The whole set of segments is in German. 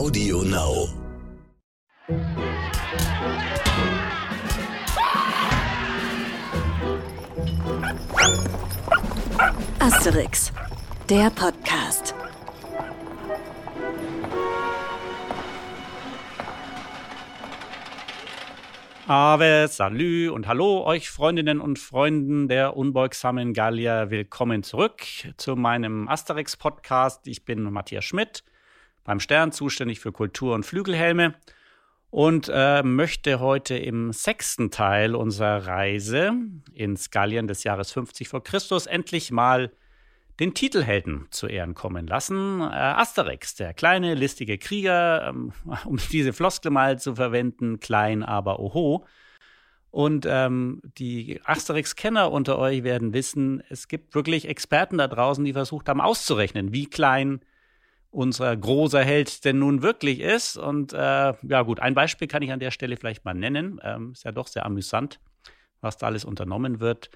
Audio Now. Asterix, der Podcast. Ave, Salü und Hallo euch Freundinnen und Freunden der unbeugsamen Gallier. Willkommen zurück zu meinem Asterix-Podcast. Ich bin Matthias Schmidt, beim Stern zuständig für Kultur und Flügelhelme und äh, möchte heute im sechsten Teil unserer Reise ins Gallien des Jahres 50 vor Christus endlich mal den Titelhelden zu Ehren kommen lassen. Äh, Asterix, der kleine, listige Krieger, ähm, um diese Floskel mal zu verwenden, klein, aber oho. Und ähm, die Asterix-Kenner unter euch werden wissen, es gibt wirklich Experten da draußen, die versucht haben auszurechnen, wie klein unser großer Held denn nun wirklich ist. Und äh, ja gut, ein Beispiel kann ich an der Stelle vielleicht mal nennen. Ähm, ist ja doch sehr amüsant, was da alles unternommen wird.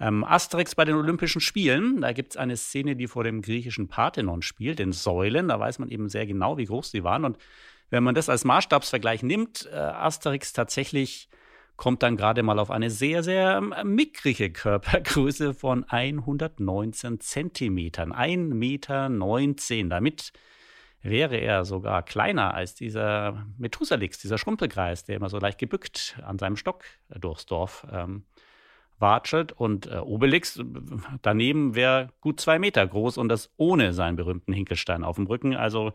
Ähm, Asterix bei den Olympischen Spielen, da gibt es eine Szene, die vor dem griechischen Parthenon spielt, den Säulen. Da weiß man eben sehr genau, wie groß sie waren. Und wenn man das als Maßstabsvergleich nimmt, äh, Asterix tatsächlich kommt dann gerade mal auf eine sehr, sehr ähm, mickrige Körpergröße von 119 Zentimetern. 1,19 Meter. Damit wäre er sogar kleiner als dieser Methusalix, dieser Schrumpelkreis, der immer so leicht gebückt an seinem Stock durchs Dorf ähm, watschelt. Und äh, Obelix daneben wäre gut zwei Meter groß und das ohne seinen berühmten Hinkelstein auf dem Rücken. Also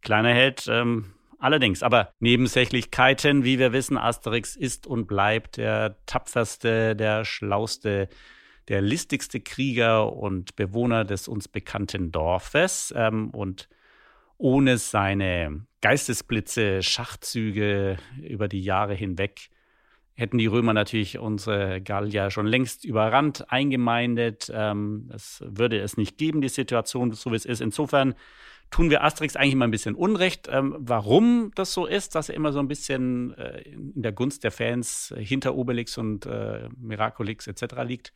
kleiner Held. Ähm, allerdings, aber Nebensächlichkeiten, wie wir wissen, Asterix ist und bleibt der tapferste, der schlauste, der listigste Krieger und Bewohner des uns bekannten Dorfes. Ähm, und ohne seine Geistesblitze, Schachzüge über die Jahre hinweg hätten die Römer natürlich unsere Gallier schon längst überrannt, eingemeindet. Ähm, das würde es nicht geben, die Situation, so wie es ist. Insofern tun wir Asterix eigentlich immer ein bisschen Unrecht. Ähm, warum das so ist, dass er immer so ein bisschen äh, in der Gunst der Fans hinter Obelix und äh, Miraculix etc. liegt.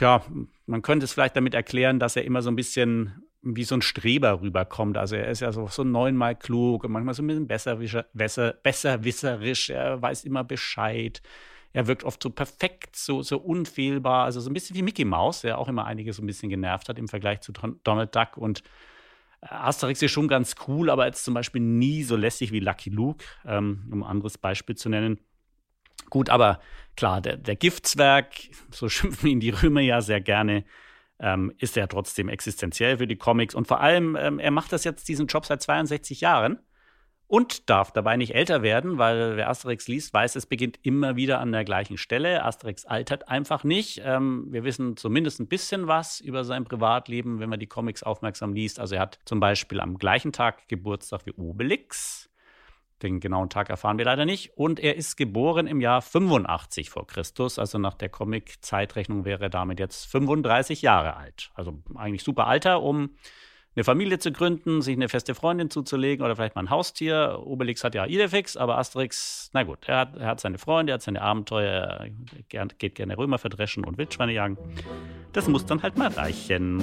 Ja, man könnte es vielleicht damit erklären, dass er immer so ein bisschen wie so ein Streber rüberkommt. Also er ist ja so, so neunmal klug und manchmal so ein bisschen besser, besser, besserwisserisch. Er weiß immer Bescheid. Er wirkt oft so perfekt, so, so unfehlbar. Also so ein bisschen wie Mickey Mouse, der auch immer einige so ein bisschen genervt hat im Vergleich zu Donald Duck. Und äh, Asterix ist schon ganz cool, aber jetzt zum Beispiel nie so lässig wie Lucky Luke, ähm, um ein anderes Beispiel zu nennen. Gut, aber klar, der, der Giftzwerg, so schimpfen ihn die Römer ja sehr gerne, ähm, ist er trotzdem existenziell für die Comics. Und vor allem, ähm, er macht das jetzt diesen Job seit 62 Jahren und darf dabei nicht älter werden, weil wer Asterix liest, weiß, es beginnt immer wieder an der gleichen Stelle. Asterix altert einfach nicht. Ähm, wir wissen zumindest ein bisschen was über sein Privatleben, wenn man die Comics aufmerksam liest. Also er hat zum Beispiel am gleichen Tag Geburtstag wie Obelix. Den genauen Tag erfahren wir leider nicht. Und er ist geboren im Jahr 85 vor Christus. Also nach der Comic-Zeitrechnung wäre er damit jetzt 35 Jahre alt. Also eigentlich super Alter, um eine Familie zu gründen, sich eine feste Freundin zuzulegen oder vielleicht mal ein Haustier. Obelix hat ja Idefix, aber Asterix, na gut, er hat, er hat seine Freunde, er hat seine Abenteuer, er geht gerne Römer verdreschen und Wildschweine jagen. Das muss dann halt mal reichen.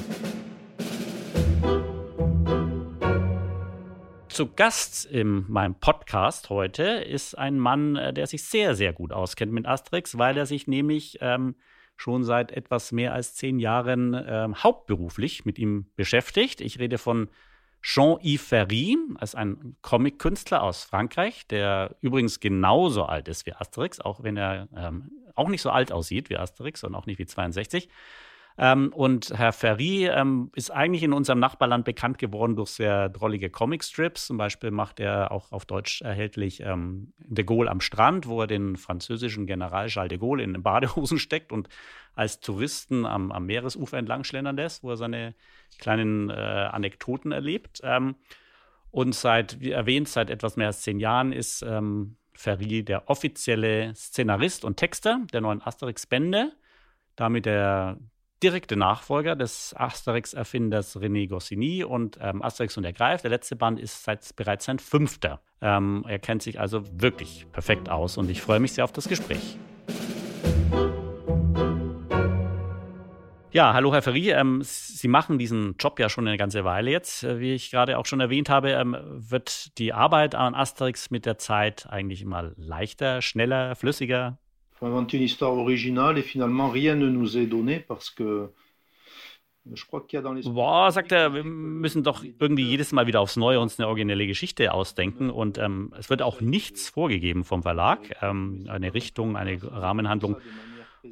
Zu Gast in meinem Podcast heute ist ein Mann, äh, der sich sehr, sehr gut auskennt mit Asterix, weil er sich nämlich ähm, schon seit etwas mehr als zehn Jahren ähm, hauptberuflich mit ihm beschäftigt. Ich rede von Jean-Yves Ferry, als ein Comic-Künstler aus Frankreich, der übrigens genauso alt ist wie Asterix, auch wenn er ähm, auch nicht so alt aussieht wie Asterix und auch nicht wie 62. Ähm, und Herr Ferry ähm, ist eigentlich in unserem Nachbarland bekannt geworden durch sehr drollige Comicstrips. Zum Beispiel macht er auch auf Deutsch erhältlich ähm, De Gaulle am Strand, wo er den französischen General Charles de Gaulle in Badehosen steckt und als Touristen am, am Meeresufer entlang schlendern lässt, wo er seine kleinen äh, Anekdoten erlebt. Ähm, und seit, wie erwähnt, seit etwas mehr als zehn Jahren ist ähm, Ferry der offizielle Szenarist und Texter der neuen Asterix-Bände damit der direkte Nachfolger des Asterix-Erfinders René Goscinny und ähm, Asterix und der Greif. Der letzte Band ist seit, bereits sein fünfter. Ähm, er kennt sich also wirklich perfekt aus und ich freue mich sehr auf das Gespräch. Ja, hallo Herr Ferry. Ähm, Sie machen diesen Job ja schon eine ganze Weile jetzt. Äh, wie ich gerade auch schon erwähnt habe, ähm, wird die Arbeit an Asterix mit der Zeit eigentlich immer leichter, schneller, flüssiger? Faut inventer une histoire originale et finalement rien ne nous est donné parce que Boah, sagt er, wir müssen doch irgendwie jedes Mal wieder aufs Neue uns eine originelle Geschichte ausdenken und ähm, es wird auch nichts vorgegeben vom Verlag, ähm, eine Richtung, eine Rahmenhandlung.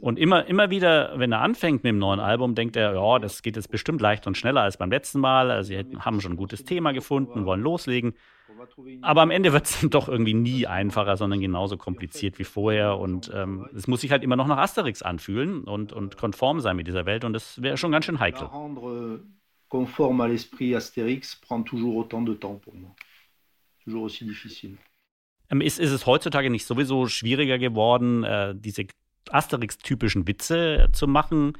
Und immer, immer wieder, wenn er anfängt mit dem neuen Album, denkt er, ja, das geht jetzt bestimmt leichter und schneller als beim letzten Mal. Also sie haben schon ein gutes Thema gefunden, wollen loslegen. Aber am Ende wird es dann doch irgendwie nie einfacher, sondern genauso kompliziert wie vorher. Und ähm, es muss sich halt immer noch nach Asterix anfühlen und, und konform sein mit dieser Welt. Und das wäre schon ganz schön heikel. Conforme à l'esprit Astérix prend toujours autant de temps pour moi. Toujours aussi difficile. Ähm, ist, ist es heutzutage nicht sowieso schwieriger geworden, äh, diese Asterix-typischen Witze zu machen?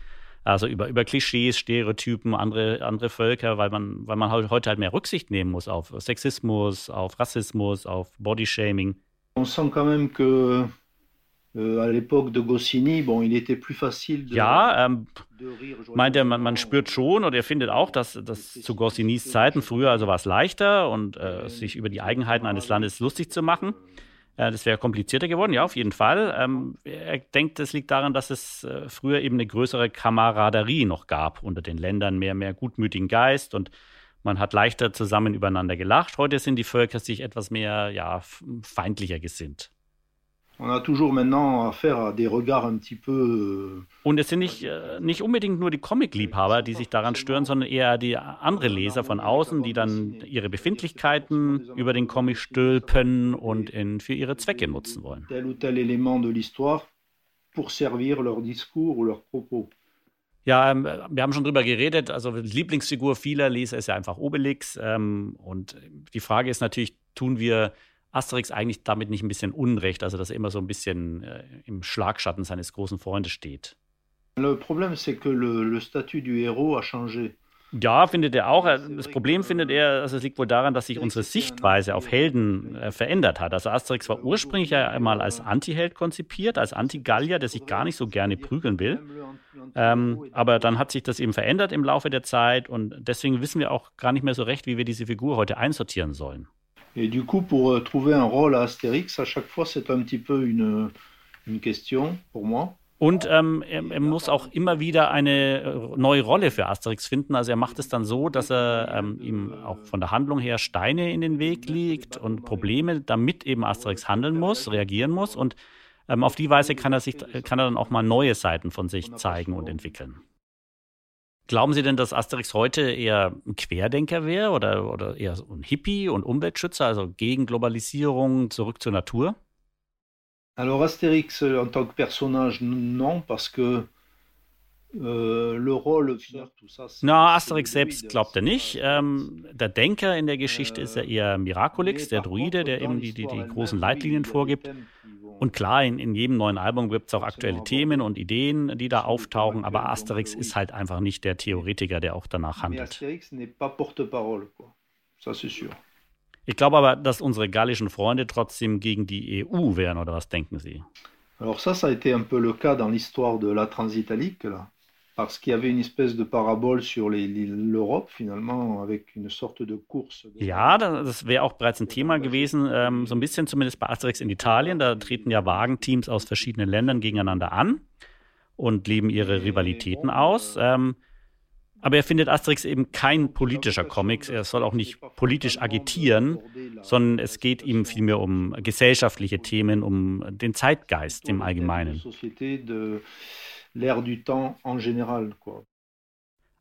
Also über, über Klischees, Stereotypen, andere, andere Völker, weil man, weil man heute halt mehr Rücksicht nehmen muss auf Sexismus, auf Rassismus, auf Bodyshaming. On sent quand même que euh, à l'époque de Goscinny, bon, il était plus facile de, Ja, ähm, meint er, man, man spürt schon oder er findet auch, dass, dass zu Goscinnys Zeiten früher also war es leichter und äh, sich über die Eigenheiten eines Landes lustig zu machen. Äh, das wäre komplizierter geworden, ja, auf jeden Fall. Ähm, er denkt, es liegt daran, dass es äh, früher eben eine größere Kameraderie noch gab unter den Ländern, mehr, mehr gutmütigen Geist und man hat leichter zusammen übereinander gelacht. Heute sind die Völker sich etwas mehr, ja, feindlicher gesinnt. On a toujours maintenant affaire à des regards un petit peu. Euh, Und es sind nicht, äh, nicht unbedingt nur die Comic-Liebhaber, die sich daran stören, sondern eher die andere Leser von außen, die dann ihre Befindlichkeiten über den Comic stülpen und in, für ihre Zwecke nutzen wollen. Tel ou tel élément de l'histoire pour servir leur discours ou leurs propos. Ja, ähm, wir haben schon drüber geredet. Also Lieblingsfigur vieler Leser ist ja einfach Obelix. Ähm, und die Frage ist natürlich, tun wir Asterix eigentlich damit nicht ein bisschen Unrecht, also dass er immer so ein bisschen äh, im Schlagschatten seines großen Freundes steht. Le problème, c'est que le, le statut du héros a changé. Ja, findet er auch. Das Problem findet er, also es liegt wohl daran, dass sich unsere Sichtweise auf Helden äh, verändert hat. Also Asterix war ursprünglich ja einmal als Antiheld konzipiert, als Anti-Gallier, der sich gar nicht so gerne prügeln will. Ähm, aber dann hat sich das eben verändert im Laufe der Zeit und deswegen wissen wir auch gar nicht mehr so recht, wie wir diese Figur heute einsortieren sollen. Et du coup, pour euh, trouver un rôle à Astérix, à chaque fois, c'est un petit peu une, une question pour moi. Und ähm, er, er, muss auch immer wieder eine äh, neue Rolle für Asterix finden. Also er macht es dann so, dass er ähm, ihm auch von der Handlung her Steine in den Weg legt und Probleme, damit eben Asterix handeln muss, reagieren muss. Und ähm, auf die Weise kann er, sich, kann er dann auch mal neue Seiten von sich zeigen und entwickeln. Glauben Sie denn, dass Asterix heute eher ein Querdenker wäre oder, oder eher ein Hippie und Umweltschützer, also gegen Globalisierung, zurück zur Natur? Alors Astérix en tant que personnage, non, parce que euh, le rôle, tout ça. Na, Asterix selbst glaubt er nicht. Ähm, der Denker in der Geschichte ist ja eher Miraculix, der Druide, der eben die, die, die großen Leitlinien vorgibt. Und klar, in, in jedem neuen Album gibt es auch aktuelle Themen und Ideen, die da auftauchen, aber Asterix ist halt einfach nicht der Theoretiker, der auch danach handelt. Ich glaube aber, dass unsere gallischen Freunde trotzdem gegen die EU wären, oder was denken Sie? Alors ça, ça a été un peu le cas dans l'histoire de la Transitalique, là parce qu'il y avait une espèce de parabole sur l'Europe finalement avec une sorte de course. Ja, das wäre auch bereits ein Thema gewesen, ähm, so ein bisschen zumindest bei Asterix in Italien. Da treten ja Wagenteams aus verschiedenen Ländern gegeneinander an und leben ihre Rivalitäten aus. Ähm, aber er findet Asterix eben kein politischer Comic. Er soll auch nicht politisch agitieren, sondern es geht ihm vielmehr um gesellschaftliche Themen, um den Zeitgeist im Allgemeinen l'air du temps en général. Quoi.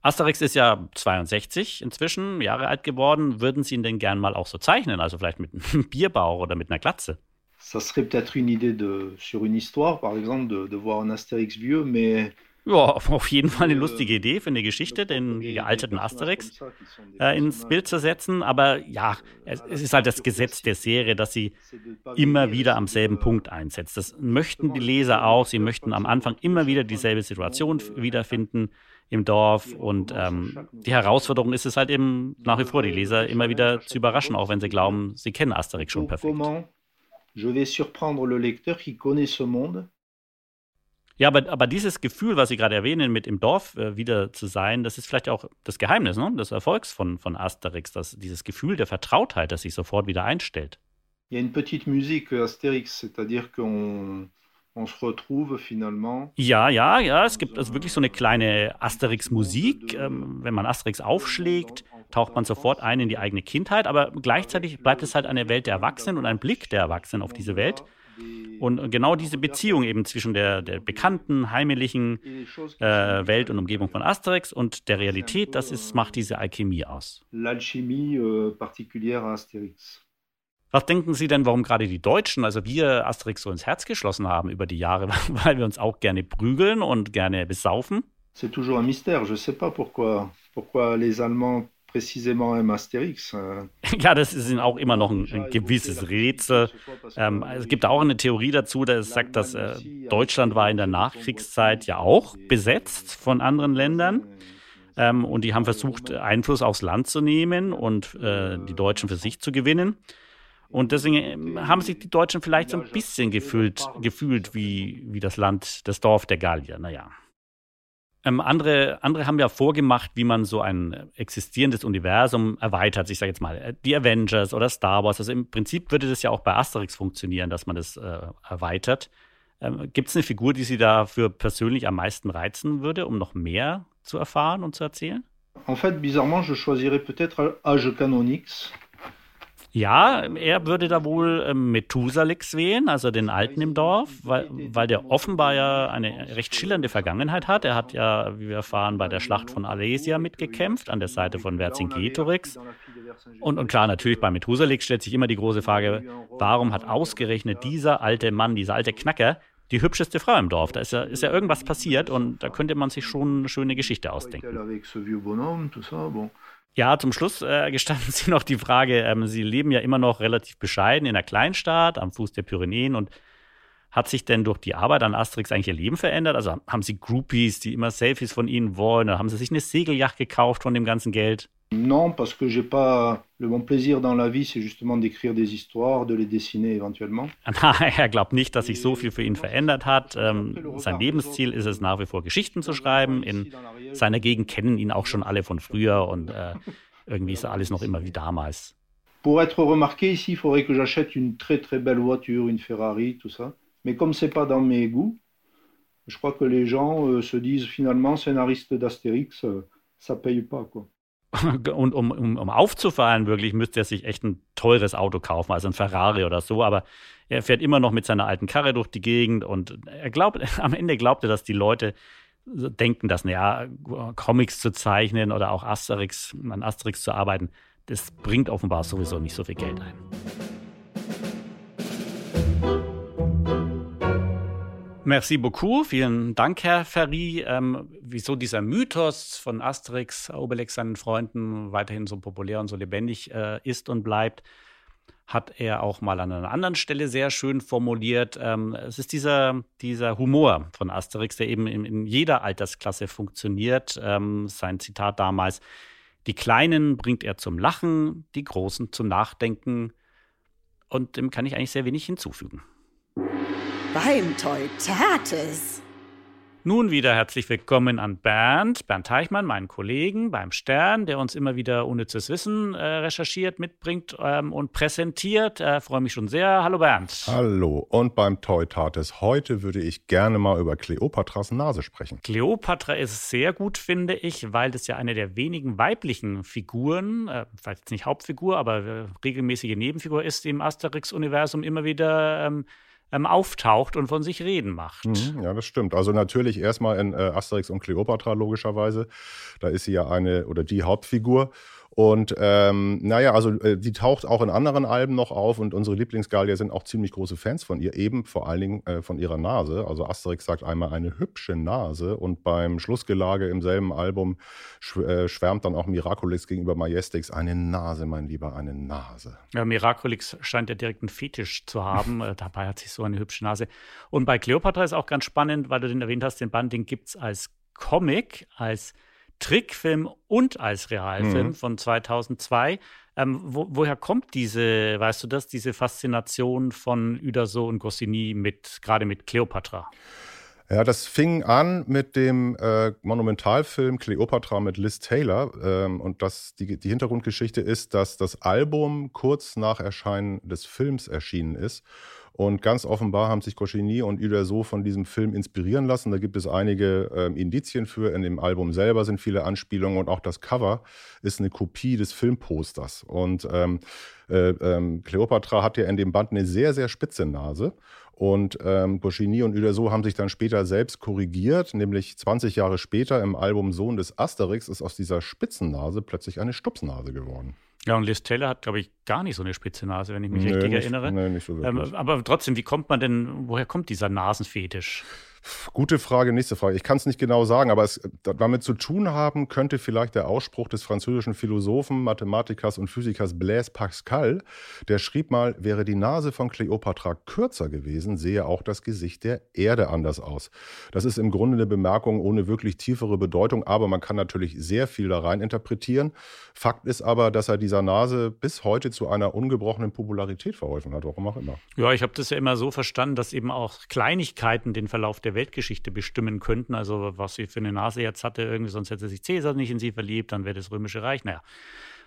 Asterix ist ja 62 inzwischen, Jahre alt geworden. Würden Sie ihn denn gern mal auch so zeichnen? Also vielleicht mit einem Bierbauch oder mit einer Glatze? Ça serait peut-être une idée de, sur une histoire, par exemple, de, de voir un Astérix vieux, mais ja, auf jeden Fall eine lustige Idee für eine Geschichte, den gealterten Asterix äh, ins Bild zu setzen. Aber ja, es, es, ist halt das Gesetz der Serie, dass sie immer wieder am selben Punkt einsetzt. Das möchten die Leser auch. Sie möchten am Anfang immer wieder dieselbe Situation wiederfinden im Dorf. Und ähm, die Herausforderung ist es halt eben nach wie vor, die Leser immer wieder zu überraschen, auch wenn sie glauben, sie kennen Asterix schon perfekt. Je vais surprendre le lecteur qui connaît ce monde Ja, aber, aber dieses Gefühl, was Sie gerade erwähnen, mit im Dorf äh, wieder zu sein, das ist vielleicht auch das Geheimnis ne? des Erfolgs von, von Asterix, dass dieses Gefühl der Vertrautheit, das sich sofort wieder einstellt. Il y a une petite musique Astérix, c'est-à-dire qu'on on se retrouve finalement. Ja, ja, ja, es gibt also wirklich so eine kleine Asterix-Musik. Ähm, wenn man Asterix aufschlägt, taucht man sofort ein in die eigene Kindheit, aber gleichzeitig bleibt es halt eine Welt der Erwachsenen und ein Blick der Erwachsenen auf diese Welt. Und genau diese Beziehung eben zwischen der, der bekannten, heimlichen äh, Welt und Umgebung von Asterix und der Realität, das ist, macht diese Alchemie aus. L'alchimie euh, particulière à Astérix. Was denken Sie denn, warum gerade die Deutschen, also wir Asterix so ins Herz geschlossen haben über die Jahre, weil wir uns auch gerne prügeln und gerne besaufen? C'est toujours un mystère. Je ne sais pas pourquoi, pourquoi les Allemands précisément aiment Astérix. Ja, das ist auch immer noch ein, ein gewisses Rätsel. Ähm, es gibt auch eine Theorie dazu, dass sagt, dass äh, Deutschland war in der Nachkriegszeit ja auch besetzt von anderen Ländern. Ähm, und die haben versucht, Einfluss aufs Land zu nehmen und äh, die Deutschen für sich zu gewinnen. Und deswegen ähm, haben sich die Deutschen vielleicht so ein bisschen gefühlt, gefühlt wie, wie das Land, das Dorf der Gallier. Naja. Ähm, andere, andere haben ja vorgemacht, wie man so ein existierendes Universum erweitert. Ich sage jetzt mal, äh, die Avengers oder Star Wars. Also im Prinzip würde das ja auch bei Asterix funktionieren, dass man das äh, erweitert. Ähm, Gibt es eine Figur, die Sie dafür persönlich am meisten reizen würde, um noch mehr zu erfahren und zu erzählen? En fait, bizarrement, je choisirais peut-être Age Canonix. Ja, er würde da wohl ähm, Methusalix wählen, also den Alten im Dorf, weil, weil der offenbar ja eine recht schillernde Vergangenheit hat. Er hat ja, wie wir erfahren, bei der Schlacht von Alesia mitgekämpft, an der Seite von Vercingetorix. Und, und klar, natürlich bei Methusalix stellt sich immer die große Frage, warum hat ausgerechnet dieser alte Mann, dieser alte Knacker, die hübscheste Frau im Dorf. Da ist ja, ist ja irgendwas passiert und da könnte man sich schon eine schöne Geschichte ausdenken. Ja, zum Schluss äh, gestanden Sie noch die Frage, ähm, Sie leben ja immer noch relativ bescheiden in einer Kleinstadt am Fuß der Pyrenäen und hat sich denn durch die Arbeit an Asterix eigentlich Ihr Leben verändert? Also haben Sie Groupies, die immer Selfies von Ihnen wollen? Oder haben Sie sich eine Segelyacht gekauft von dem ganzen Geld? Non, parce que j'ai pas. Le mon plaisir dans la vie, c'est justement d'écrire des histoires, de les dessiner éventuellement. er glaubt nicht, dass sich so viel für ihn verändert hat. Ähm, sein Lebensziel ist es nach wie vor, Geschichten zu schreiben. In seiner Gegend kennen ihn auch schon alle von früher und äh, irgendwie ist alles noch immer wie damals. Pour être remarqué ici, il faudrait que j'achète une très très belle voiture, une Ferrari, tout ça. Mais comme c'est pas dans mes goûts, je crois que les gens euh, se disent finalement scénariste d'Astérix, euh, ça paye pas quoi. Und um, um, um aufzufallen, wirklich, müsste er sich echt ein teures Auto kaufen, also ein Ferrari oder so. Aber er fährt immer noch mit seiner alten Karre durch die Gegend und er glaubt, am Ende glaubt er, dass die Leute denken, dass, naja, Comics zu zeichnen oder auch Asterix, an Asterix zu arbeiten, das bringt offenbar sowieso nicht so viel Geld ein. Merci beaucoup. Vielen Dank, Herr Ferry. Ähm, wieso dieser Mythos von Asterix, Obelix, seinen Freunden weiterhin so populär und so lebendig äh, ist und bleibt, hat er auch mal an einer anderen Stelle sehr schön formuliert. Ähm, es ist dieser, dieser Humor von Asterix, der eben in, in jeder Altersklasse funktioniert. Ähm, sein Zitat damals: Die Kleinen bringt er zum Lachen, die Großen zum Nachdenken. Und dem kann ich eigentlich sehr wenig hinzufügen beim Teutates. Nun wieder herzlich willkommen an Bernd, Bernd Teichmann, meinen Kollegen beim Stern, der uns immer wieder unnützes Wissen äh, recherchiert, mitbringt ähm, und präsentiert. Äh, Freue mich schon sehr. Hallo Bernd. Hallo. Und beim Teutates heute würde ich gerne mal über Kleopatras Nase sprechen. Kleopatra ist sehr gut, finde ich, weil das ja eine der wenigen weiblichen Figuren, äh, vielleicht nicht Hauptfigur, aber äh, regelmäßige Nebenfigur ist im Asterix-Universum immer wieder. Ähm, ähm, auftaucht und von sich reden macht. Mhm, ja, das stimmt. Also natürlich erstmal in äh, Asterix und Cleopatra logischerweise. Da ist sie ja eine oder die Hauptfigur. Und ähm, naja, also äh, die taucht auch in anderen Alben noch auf und unsere Lieblingsgallier sind auch ziemlich große Fans von ihr, eben vor allen Dingen äh, von ihrer Nase. Also Asterix sagt einmal eine hübsche Nase und beim Schlussgelage im selben Album schw äh, schwärmt dann auch Miraculix gegenüber Majestix eine Nase, mein Lieber, eine Nase. Ja, Miraculix scheint ja direkt einen Fetisch zu haben. Äh, dabei hat sie so eine hübsche Nase. Und bei Cleopatra ist auch ganz spannend, weil du den erwähnt hast, den Band, den gibt es als Comic, als Trickfilm und als Realfilm mhm. von 2002. Ähm, wo, woher kommt diese, weißt du das, diese Faszination von Uderso und Goscinny mit, gerade mit Cleopatra? Ja, das fing an mit dem äh, Monumentalfilm Cleopatra mit Liz Taylor. Ähm, und das, die, die Hintergrundgeschichte ist, dass das Album kurz nach Erscheinen des Films erschienen ist. Und ganz offenbar haben sich Goscinny und Uderso von diesem Film inspirieren lassen. Da gibt es einige ähm, Indizien für. In dem Album selber sind viele Anspielungen und auch das Cover ist eine Kopie des Filmposters. Und ähm, äh, ähm, Cleopatra hat ja in dem Band eine sehr, sehr spitze Nase. Und ähm, Goscinny und Uderso haben sich dann später selbst korrigiert, nämlich 20 Jahre später im Album Sohn des Asterix ist aus dieser Spitzennase plötzlich eine Stupsnase geworden. Ja, und Liz Taylor hat, glaube ich, gar nicht so eine spitze Nase, wenn ich mich nee, richtig nicht, erinnere. Nee, nicht so ähm, aber trotzdem, wie kommt man denn, woher kommt dieser Nasenfetisch? Gute Frage, nächste Frage. Ich kann es nicht genau sagen, aber es damit zu tun haben könnte vielleicht der Ausspruch des französischen Philosophen, Mathematikers und Physikers Blaise Pascal. Der schrieb mal, wäre die Nase von Kleopatra kürzer gewesen, sehe auch das Gesicht der Erde anders aus. Das ist im Grunde eine Bemerkung ohne wirklich tiefere Bedeutung, aber man kann natürlich sehr viel da rein interpretieren. Fakt ist aber, dass er dieser Nase bis heute zu einer ungebrochenen Popularität verholfen hat, warum auch immer. Ja, ich habe das ja immer so verstanden, dass eben auch Kleinigkeiten den Verlauf der Weltgeschichte bestimmen könnten. Also was sie für eine Nase jetzt hatte, irgendwie, sonst hätte sich Cäsar nicht in sie verliebt, dann wäre das Römische Reich. Naja,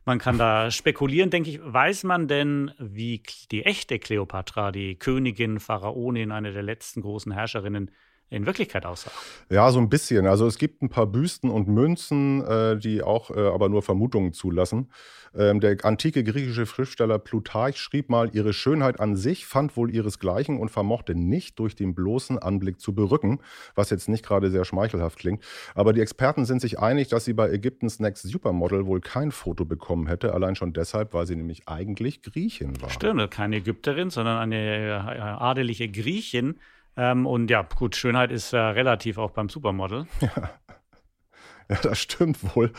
man kann da spekulieren, denke ich. Weiß man denn, wie die echte Kleopatra, die Königin, Pharaonin, eine der letzten großen Herrscherinnen, in Wirklichkeit aussah. Ja, so ein bisschen. Also es gibt ein paar Büsten und Münzen, äh, die auch äh, aber nur Vermutungen zulassen. Ähm, der antike griechische Schriftsteller Plutarch schrieb mal, ihre Schönheit an sich fand wohl ihresgleichen und vermochte nicht durch den bloßen Anblick zu berücken, was jetzt nicht gerade sehr schmeichelhaft klingt. Aber die Experten sind sich einig, dass sie bei Ägyptens Next Supermodel wohl kein Foto bekommen hätte, allein schon deshalb, weil sie nämlich eigentlich Griechin war. Stimmt, keine Ägypterin, sondern eine äh, adelige Griechin. Ähm, und ja, gut, Schönheit ist äh, relativ auch beim Supermodel. Ja. Ja, das stimmt wohl.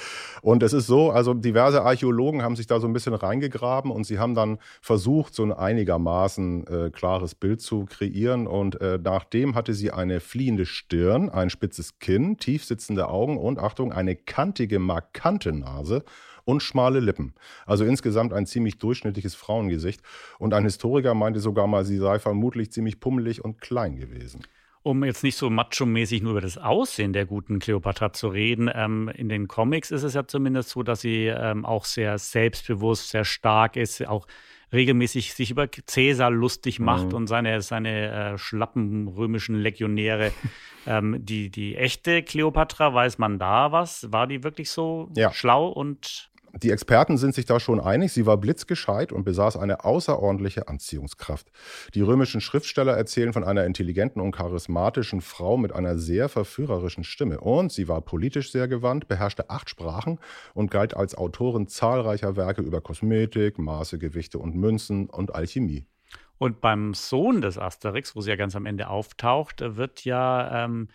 Und es ist so, also diverse Archäologen haben sich da so ein bisschen reingegraben und sie haben dann versucht, so ein einigermaßen äh, klares Bild zu kreieren. Und äh, nachdem hatte sie eine fliehende Stirn, ein spitzes Kinn, tief sitzende Augen und Achtung, eine kantige, markante Nase und schmale Lippen. Also insgesamt ein ziemlich durchschnittliches Frauengesicht. Und ein Historiker meinte sogar mal, sie sei vermutlich ziemlich pummelig und klein gewesen um jetzt nicht so macho-mäßig nur über das Aussehen der guten Kleopatra zu reden, ähm, in den Comics ist es ja zumindest so, dass sie ähm, auch sehr selbstbewusst, sehr stark ist, auch regelmäßig sich über Cäsar lustig macht mhm. und seine, seine äh, schlappen römischen Legionäre. ähm, die, die echte Kleopatra, weiß man da was? War die wirklich so ja. schlau und die Experten sind sich da schon einig, sie war blitzgescheit und besaß eine außerordentliche Anziehungskraft. Die römischen Schriftsteller erzählen von einer intelligenten und charismatischen Frau mit einer sehr verführerischen Stimme. Und sie war politisch sehr gewandt, beherrschte acht Sprachen und galt als Autorin zahlreicher Werke über Kosmetik, Maße, Gewichte und Münzen und Alchemie. Und beim Sohn des Asterix, wo sie ja ganz am Ende auftaucht, wird ja ähm,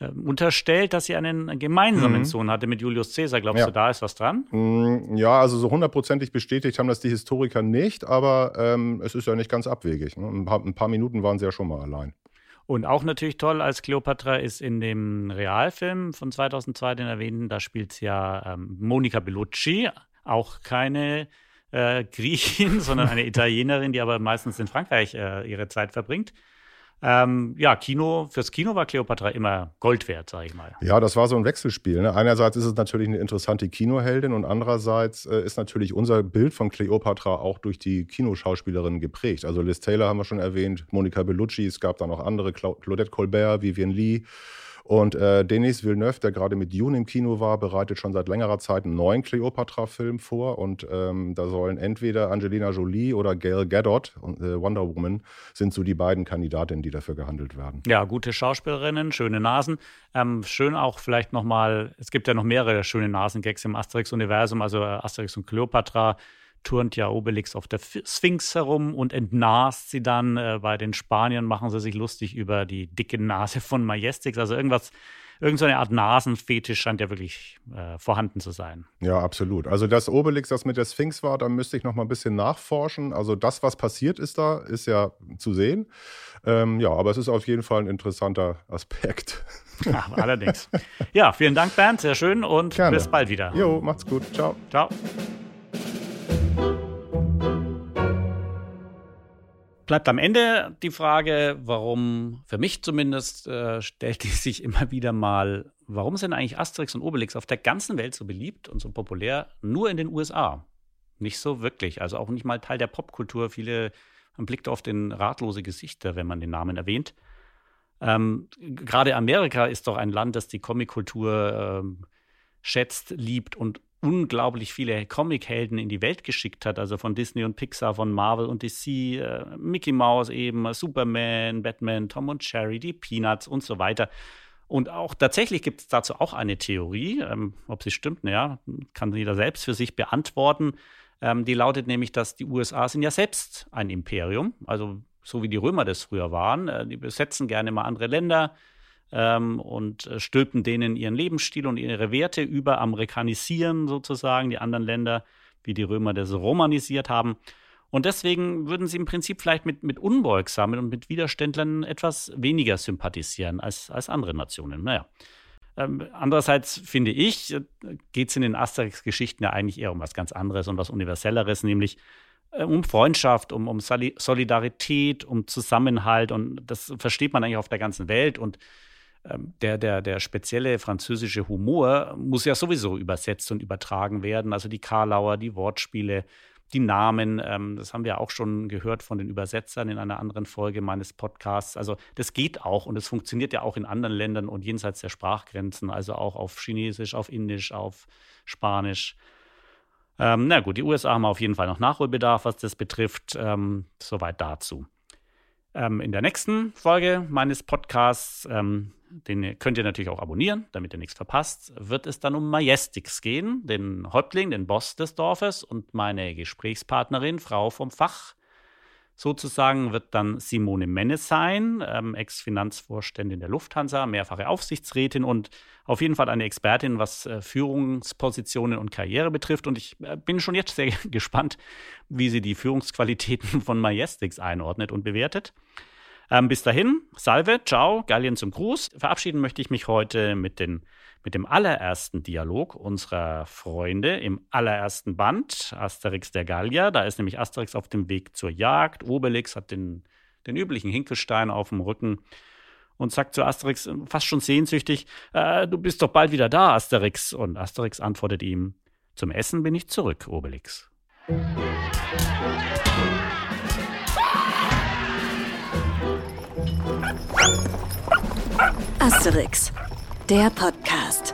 ähm, unterstellt, dass sie einen gemeinsamen mhm. Sohn hatte mit Julius Caesar. Glaubst ja. du, da ist was dran? Mm, ja, also so hundertprozentig bestätigt haben das die Historiker nicht, aber ähm, es ist ja nicht ganz abwegig. Ne? Ein, paar, ein paar Minuten waren sie ja schon mal allein. Und auch natürlich toll als Cleopatra ist in dem Realfilm von 2002, den erwähnten, da spielt ja ähm, Monica Bellucci, auch keine äh, Griechin, sondern eine Italienerin, die aber meistens in Frankreich äh, ihre Zeit verbringt. Ähm, ja, Kino, fürs Kino war Cleopatra immer Gold wert, sage ich mal. Ja, das war so ein Wechselspiel. Ne? Einerseits ist es natürlich eine interessante Kinoheldin und andererseits äh, ist natürlich unser Bild von Cleopatra auch durch die Kinoschauspielerinnen geprägt. Also Liz Taylor haben wir schon erwähnt, Monica Bellucci, es gab da noch andere, Claudette Colbert, Vivian Lee. Und äh, Denis Villeneuve, der gerade mit Dune im Kino war, bereitet schon seit längerer Zeit einen neuen Cleopatra-Film vor. Und ähm, da sollen entweder Angelina Jolie oder Gail Gadot, äh, Wonder Woman, sind so die beiden Kandidatinnen, die dafür gehandelt werden. Ja, gute Schauspielerinnen, schöne Nasen. Ähm, schön auch vielleicht nochmal, es gibt ja noch mehrere schöne Nasengags im Asterix-Universum, also äh, Asterix und Cleopatra turnt ja Obelix auf der Sphinx herum und entnast sie dann. Äh, bei den Spaniern machen sie sich lustig über die dicke Nase von Majestix. Also irgendwas, irgendeine Art Nasenfetisch scheint ja wirklich äh, vorhanden zu sein. Ja, absolut. Also das Obelix, das mit der Sphinx war, da müsste ich noch mal ein bisschen nachforschen. Also das, was passiert ist da, ist ja zu sehen. Ähm, ja, aber es ist auf jeden Fall ein interessanter Aspekt. Ja, allerdings. Ja, vielen Dank, Bernd. Sehr schön und Gerne. bis bald wieder. Jo, macht's gut. Ciao. Ciao. Bleibt am Ende die Frage, warum, für mich zumindest, äh, stellt die sich immer wieder mal, warum sind eigentlich Asterix und Obelix auf der ganzen Welt so beliebt und so populär, nur in den USA? Nicht so wirklich, also auch nicht mal Teil der Popkultur. Viele, man blickt auf den ratlose Gesichter, wenn man den Namen erwähnt. Ähm, Gerade Amerika ist doch ein Land, das die Comickultur ähm, schätzt, liebt und unglaublich viele Comichelden in die Welt geschickt hat, also von Disney und Pixar, von Marvel und DC, äh, Mickey Mouse eben, Superman, Batman, Tom und Jerry, die Peanuts und so weiter. Und auch tatsächlich gibt es dazu auch eine Theorie, ähm, ob sie stimmt, naja, kann jeder selbst für sich beantworten. Ähm, die lautet nämlich, dass die USA sind ja selbst ein Imperium, also so wie die Römer das früher waren. Äh, die besetzen gerne mal andere Länder, ähm, und äh, stülpen denen ihren Lebensstil und ihre Werte über, amerikanisieren sozusagen die anderen Länder, wie die Römer das romanisiert haben. Und deswegen würden sie im Prinzip vielleicht mit, mit Unbeugsamen und mit Widerständlern etwas weniger sympathisieren als, als andere Nationen. Naja. Ähm, andererseits finde ich, äh, geht es in den Asterix-Geschichten ja eigentlich eher um was ganz anderes und was Universelleres, nämlich äh, um Freundschaft, um, um Solidarität, um Zusammenhalt. Und das versteht man eigentlich auf der ganzen Welt. Und der, der, der spezielle französische Humor muss ja sowieso übersetzt und übertragen werden. Also die Karlauer, die Wortspiele, die Namen, ähm, das haben wir auch schon gehört von den Übersetzern in einer anderen Folge meines Podcasts. Also das geht auch und es funktioniert ja auch in anderen Ländern und jenseits der Sprachgrenzen, also auch auf Chinesisch, auf Indisch, auf Spanisch. Ähm, na gut, die USA haben auf jeden Fall noch Nachholbedarf, was das betrifft. Ähm, soweit dazu. Ähm, in der nächsten Folge meines Podcasts ähm, den könnt ihr natürlich auch abonnieren, damit ihr nichts verpasst, wird es dann um Majestix gehen, den Häuptling, den Boss des Dorfes und meine Gesprächspartnerin, Frau vom Fach. Sozusagen wird dann Simone Menne sein, ähm, Ex-Finanzvorständin der Lufthansa, mehrfache Aufsichtsrätin und auf jeden Fall eine Expertin, was äh, Führungspositionen und Karriere betrifft. Und ich äh, bin schon jetzt sehr gespannt, wie sie die Führungsqualitäten von Majestix einordnet und bewertet. Ähm, bis dahin, Salve, ciao, Gallien zum Gruß. Verabschieden möchte ich mich heute mit, den, mit dem allerersten Dialog unserer Freunde im allerersten Band, Asterix der Gallier. Da ist nämlich Asterix auf dem Weg zur Jagd. Obelix hat den, den üblichen Hinkelstein auf dem Rücken und sagt zu Asterix fast schon sehnsüchtig: äh, Du bist doch bald wieder da, Asterix. Und Asterix antwortet ihm: Zum Essen bin ich zurück, Obelix. Asterix, der Podcast.